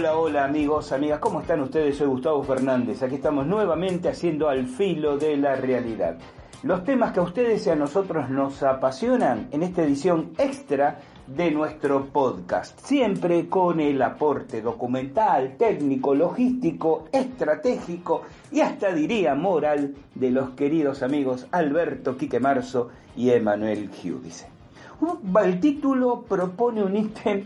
Hola, hola amigos, amigas, ¿cómo están ustedes? Soy Gustavo Fernández. Aquí estamos nuevamente haciendo al filo de la realidad. Los temas que a ustedes y a nosotros nos apasionan en esta edición extra de nuestro podcast, siempre con el aporte documental, técnico, logístico, estratégico y hasta diría moral de los queridos amigos Alberto Quique Marzo y Emanuel Giudice. El título propone un ítem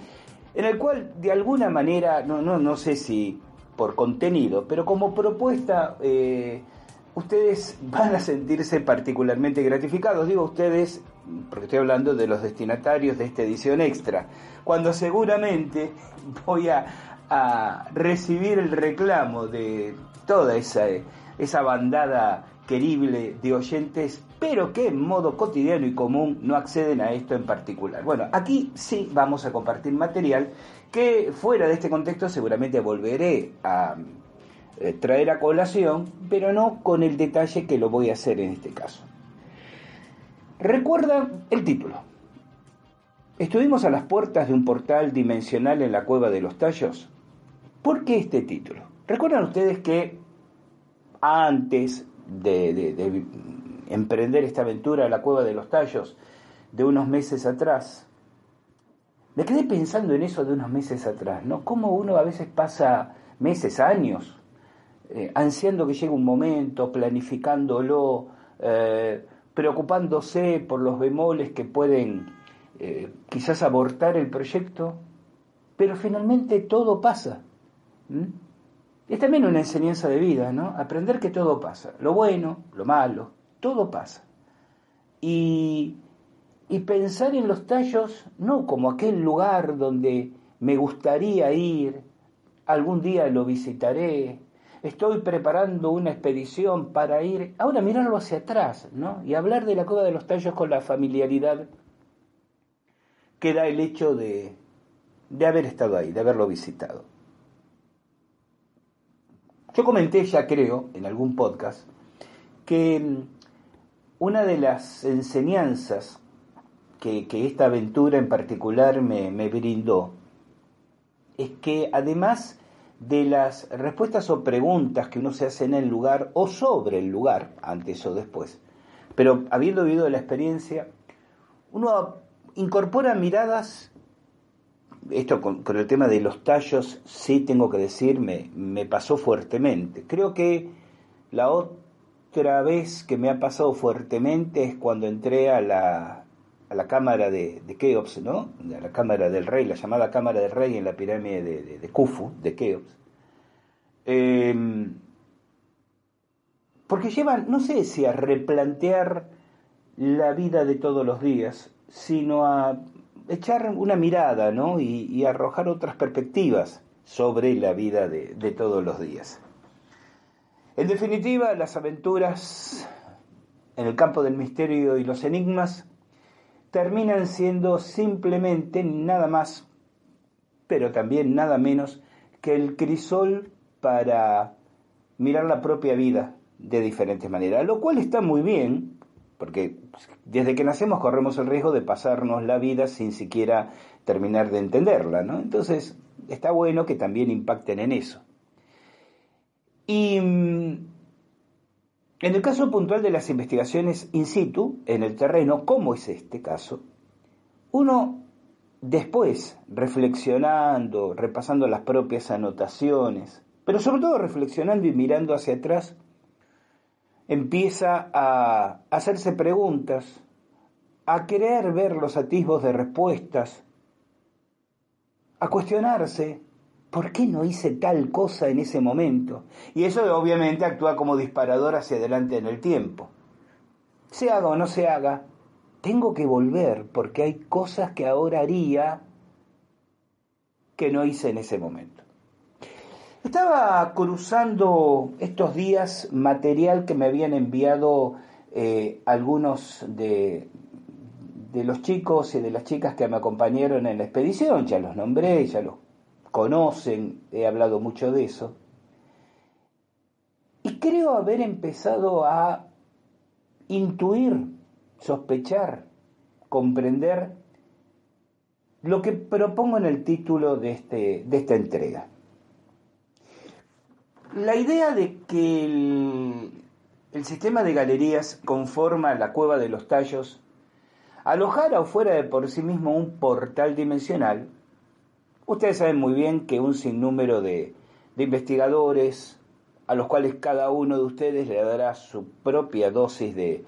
en el cual de alguna manera, no, no, no sé si por contenido, pero como propuesta, eh, ustedes van a sentirse particularmente gratificados. Digo ustedes, porque estoy hablando de los destinatarios de esta edición extra, cuando seguramente voy a, a recibir el reclamo de toda esa, esa bandada querible de oyentes, pero que en modo cotidiano y común no acceden a esto en particular. Bueno, aquí sí vamos a compartir material que fuera de este contexto seguramente volveré a eh, traer a colación, pero no con el detalle que lo voy a hacer en este caso. Recuerda el título. Estuvimos a las puertas de un portal dimensional en la cueva de los tallos. ¿Por qué este título? Recuerdan ustedes que antes de, emprender esta aventura a la cueva de los tallos de unos meses atrás. Me quedé pensando en eso de unos meses atrás, ¿no? Cómo uno a veces pasa meses, años, eh, ansiando que llegue un momento, planificándolo, eh, preocupándose por los bemoles que pueden eh, quizás abortar el proyecto, pero finalmente todo pasa. Es también una enseñanza de vida, ¿no? Aprender que todo pasa, lo bueno, lo malo, todo pasa. Y, pensar en los tallos no como aquel lugar donde me gustaría ir, algún día lo visitaré, estoy preparando una expedición para ir, ahora mirarlo hacia atrás, ¿no? Y hablar de la cueva de los tallos con la familiaridad que da el hecho de, de haber estado ahí, de haberlo visitado. Yo comenté ya creo en algún podcast que una de las enseñanzas que, esta aventura en particular me, me brindó es que además de las respuestas o preguntas que uno se hace en el lugar o sobre el lugar, antes o después, pero habiendo vivido la experiencia, uno incorpora miradas esto con, el tema de los tallos, sí tengo que decir, me, me pasó fuertemente. Creo que la otra vez que me ha pasado fuertemente es cuando entré a la, a la cámara de, de, Keops, ¿no? A la cámara del rey, la llamada cámara del rey en la pirámide de, de, Khufu, de Keops. Em, porque llevan, no sé si a replantear la vida de todos los días, sino a echar una mirada ¿no? y, arrojar otras perspectivas sobre la vida de, de todos los días. En definitiva, las aventuras en el campo del misterio y los enigmas terminan siendo simplemente nada más, pero también nada menos que el crisol para mirar la propia vida de diferentes maneras, lo cual está muy bien, porque desde que nacemos corremos el riesgo de pasarnos la vida sin siquiera terminar de entenderla, ¿no? Entonces, está bueno que también impacten en eso. Y en el caso puntual de las investigaciones in situ, en el terreno, como es este caso, uno después, reflexionando, repasando las propias anotaciones, pero sobre todo reflexionando y mirando hacia atrás, empieza a hacerse preguntas, a querer ver los atisbos de respuestas, a cuestionarse ¿por qué no hice tal cosa en ese momento? Y eso obviamente actúa como disparador hacia adelante en el tiempo. Se haga o no se haga, tengo que volver porque hay cosas que ahora haría que no hice en ese momento. Estaba cruzando estos días material que me habían enviado eh, algunos de, de los chicos y de las chicas que me acompañaron en la expedición, ya los nombré, ya los conocen, he hablado mucho de eso. Y creo haber empezado a intuir, sospechar, comprender lo que propongo en el título de, este, de esta entrega. La idea de que el, el sistema de galerías conforma la cueva de los tallos alojara o fuera de por sí mismo un portal dimensional Ustedes saben muy bien que un sinnúmero de, investigadores, a los cuales cada uno de ustedes le dará su propia dosis de,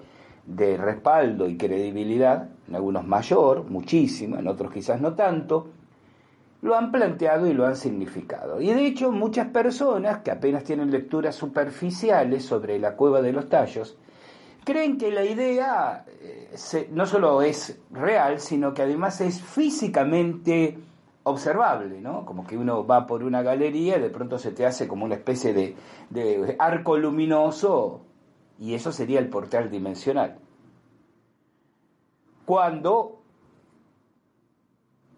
de respaldo y credibilidad, en algunos mayor, muchísimo, en otros quizás no tanto, lo han planteado y lo han significado. Y de hecho muchas personas que apenas tienen lecturas superficiales sobre la cueva de los tallos, creen que la idea eh, no solo es real, sino que además es físicamente observable, ¿no? Como que uno va por una galería y de pronto se te hace como una especie de, de arco luminoso y eso sería el portal dimensional. Cuando,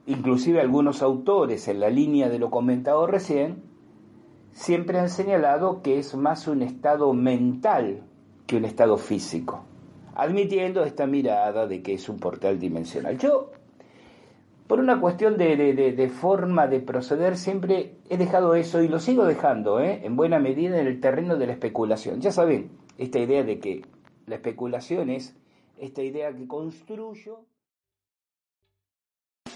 inclusive algunos autores en la línea de lo comentado recién, siempre han señalado que es más un estado mental que un estado físico, admitiendo esta mirada de que es un portal dimensional. Yo por una cuestión de, forma de proceder, siempre he dejado eso y lo sigo dejando, ¿eh? en buena medida, en el terreno de la especulación. Ya saben, esta idea de que la especulación es esta idea que construyo.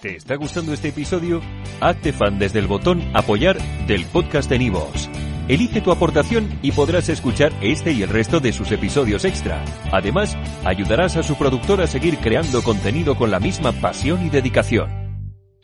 ¿Te está gustando este episodio? Hazte fan desde el botón apoyar del podcast de Nivos. Elige tu aportación y podrás escuchar este y el resto de sus episodios extra. Además, ayudarás a su productor a seguir creando contenido con la misma pasión y dedicación.